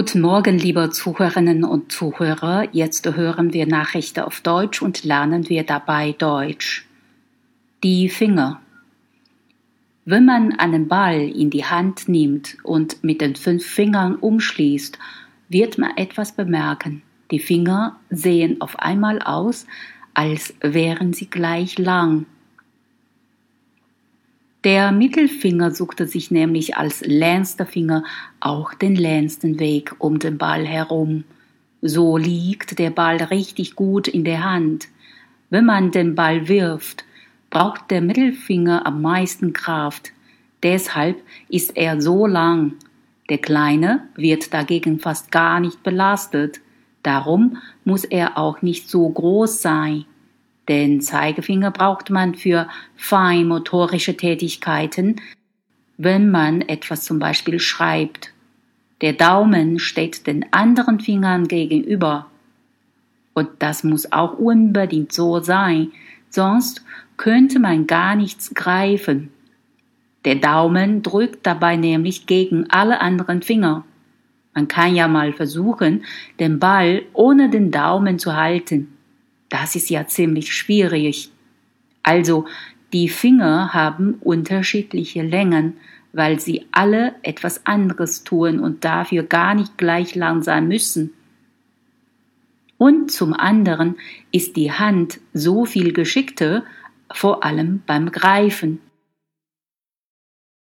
Guten Morgen, liebe Zuhörerinnen und Zuhörer. Jetzt hören wir Nachrichten auf Deutsch und lernen wir dabei Deutsch. Die Finger. Wenn man einen Ball in die Hand nimmt und mit den fünf Fingern umschließt, wird man etwas bemerken. Die Finger sehen auf einmal aus, als wären sie gleich lang. Der Mittelfinger suchte sich nämlich als längster Finger auch den längsten Weg um den Ball herum. So liegt der Ball richtig gut in der Hand. Wenn man den Ball wirft, braucht der Mittelfinger am meisten Kraft. Deshalb ist er so lang. Der kleine wird dagegen fast gar nicht belastet. Darum muss er auch nicht so groß sein. Den Zeigefinger braucht man für feinmotorische Tätigkeiten, wenn man etwas zum Beispiel schreibt. Der Daumen steht den anderen Fingern gegenüber. Und das muss auch unbedingt so sein, sonst könnte man gar nichts greifen. Der Daumen drückt dabei nämlich gegen alle anderen Finger. Man kann ja mal versuchen, den Ball ohne den Daumen zu halten. Das ist ja ziemlich schwierig. Also, die Finger haben unterschiedliche Längen, weil sie alle etwas anderes tun und dafür gar nicht gleich lang sein müssen. Und zum anderen ist die Hand so viel geschickter, vor allem beim Greifen.